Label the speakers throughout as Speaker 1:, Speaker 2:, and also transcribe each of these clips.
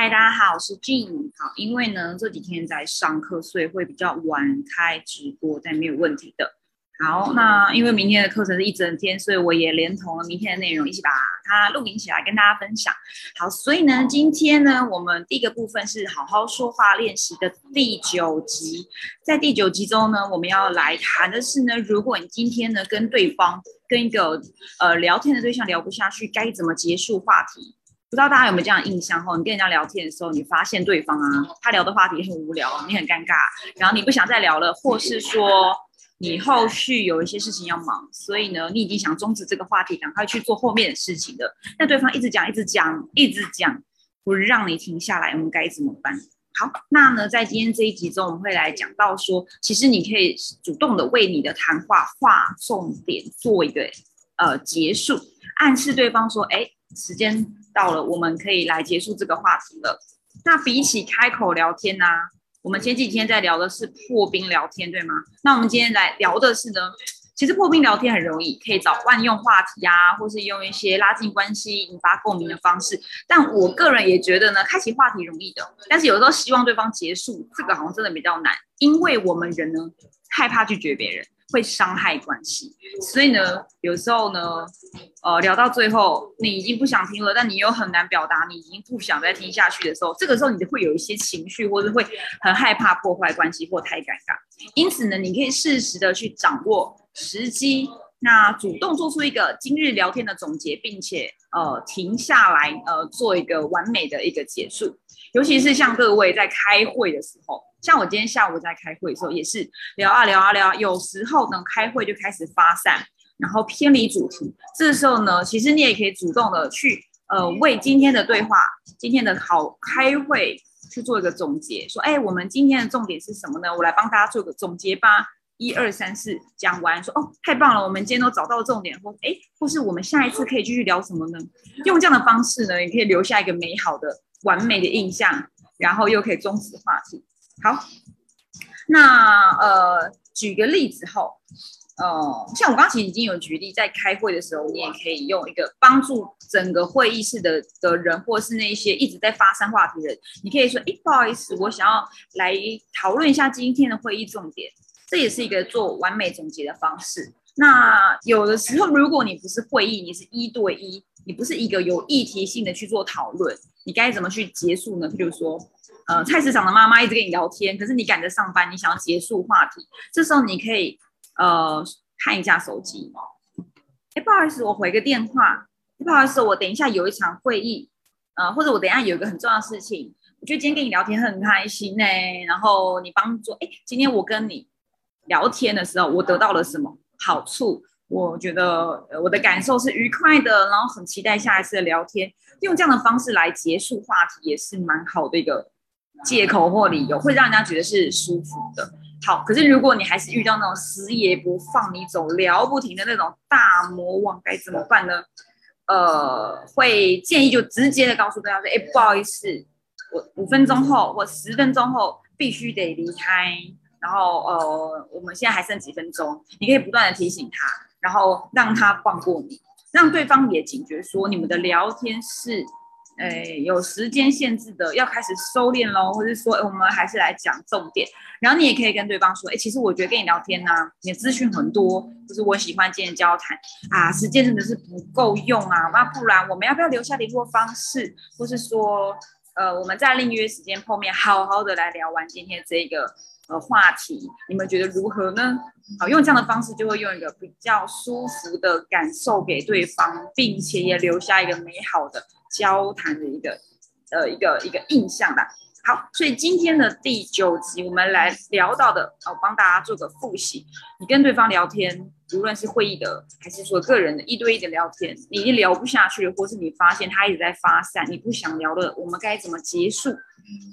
Speaker 1: 嗨，大家好，我是 Jean。好，因为呢这几天在上课，所以会比较晚开直播，但没有问题的。好，那因为明天的课程是一整天，所以我也连同了明天的内容一起把它录影起来跟大家分享。好，所以呢，今天呢，我们第一个部分是好好说话练习的第九集。在第九集中呢，我们要来谈的是呢，如果你今天呢跟对方跟一个呃聊天的对象聊不下去，该怎么结束话题？不知道大家有没有这样印象？哈，你跟人家聊天的时候，你发现对方啊，他聊的话题很无聊，你很尴尬，然后你不想再聊了，或是说你后续有一些事情要忙，所以呢，你已经想终止这个话题，赶快去做后面的事情了。但对方一直讲，一直讲，一直讲，不让你停下来，我们该怎么办？好，那呢，在今天这一集中，我们会来讲到说，其实你可以主动的为你的谈话划重点，做一个呃结束，暗示对方说，哎，时间。到了，我们可以来结束这个话题了。那比起开口聊天呢，我们前几天在聊的是破冰聊天，对吗？那我们今天来聊的是呢，其实破冰聊天很容易，可以找万用话题啊，或是用一些拉近关系、引发共鸣的方式。但我个人也觉得呢，开启话题容易的，但是有时候希望对方结束，这个好像真的比较难，因为我们人呢害怕拒绝别人。会伤害关系，所以呢，有时候呢，呃，聊到最后，你已经不想听了，但你又很难表达，你已经不想再听下去的时候，这个时候你就会有一些情绪，或者会很害怕破坏关系或太尴尬。因此呢，你可以适时的去掌握时机，那主动做出一个今日聊天的总结，并且呃停下来，呃做一个完美的一个结束。尤其是像各位在开会的时候。像我今天下午在开会的时候，也是聊啊聊啊聊，有时候呢开会就开始发散，然后偏离主题。这时候呢，其实你也可以主动的去呃为今天的对话、今天的好开会去做一个总结，说哎，我们今天的重点是什么呢？我来帮大家做个总结吧。一二三四，讲完说哦，太棒了，我们今天都找到重点，或哎，或是我们下一次可以继续聊什么呢？用这样的方式呢，也可以留下一个美好的、完美的印象，然后又可以终止话题。好，那呃，举个例子后，呃，像我刚刚其实已经有举例，在开会的时候，你也可以用一个帮助整个会议室的的人，或是那些一直在发散话题的人，你可以说，哎，不好意思，我想要来讨论一下今天的会议重点，这也是一个做完美总结的方式。那有的时候，如果你不是会议，你是一对一，你不是一个有议题性的去做讨论，你该怎么去结束呢？比如说。呃，菜市场的妈妈一直跟你聊天，可是你赶着上班，你想要结束话题，这时候你可以呃看一下手机。哎，不好意思，我回个电话。不好意思，我等一下有一场会议，呃，或者我等一下有一个很重要的事情。我觉得今天跟你聊天很开心呢。然后你帮助，哎，今天我跟你聊天的时候，我得到了什么好处？我觉得我的感受是愉快的，然后很期待下一次的聊天。用这样的方式来结束话题，也是蛮好的一个。借口或理由会让人家觉得是舒服的。好，可是如果你还是遇到那种死也不放你走、聊不停的那种大魔王，该怎么办呢？呃，会建议就直接的告诉对方说：“哎，不好意思，我五分钟后或十分钟后必须得离开。然后呃，我们现在还剩几分钟，你可以不断的提醒他，然后让他放过你，让对方也警觉说你们的聊天是。”呃，有时间限制的，要开始收敛喽，或者说，我们还是来讲重点。然后你也可以跟对方说，哎，其实我觉得跟你聊天呢，你的资讯很多，就是我喜欢今天交谈啊，时间真的是不够用啊。那不然我们要不要留下联络方式，或是说，呃，我们在另约时间碰面，好好的来聊完今天这个呃话题，你们觉得如何呢？好，用这样的方式就会用一个比较舒服的感受给对方，并且也留下一个美好的。交谈的一个呃一个一个印象吧。好，所以今天的第九集我们来聊到的，我帮大家做个复习。你跟对方聊天，无论是会议的，还是说个人的一对一的聊天，你一聊不下去，或是你发现他一直在发散，你不想聊了，我们该怎么结束？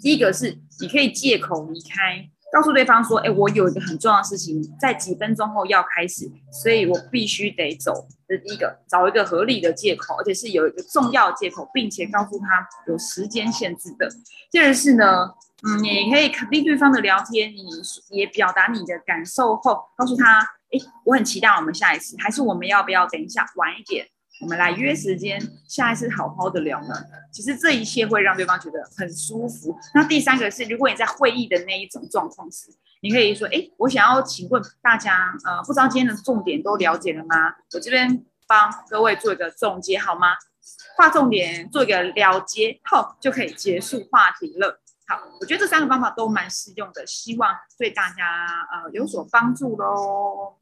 Speaker 1: 第一个是你可以借口离开。告诉对方说：“哎，我有一个很重要的事情，在几分钟后要开始，所以我必须得走。”这是第一个，找一个合理的借口，而且是有一个重要借口，并且告诉他有时间限制的。第二是呢，嗯，你可以肯定对方的聊天，你也表达你的感受后，告诉他：“哎，我很期待我们下一次，还是我们要不要等一下晚一点？我们来约时间，下一次好好的聊呢。其实这一切会让对方觉得很舒服。那第三个是，如果你在会议的那一种状况时，你可以说：“哎，我想要请问大家，呃，不知道今天的重点都了解了吗？我这边帮各位做一个总结好吗？划重点，做一个了结后，就可以结束话题了。好，我觉得这三个方法都蛮适用的，希望对大家呃有所帮助喽。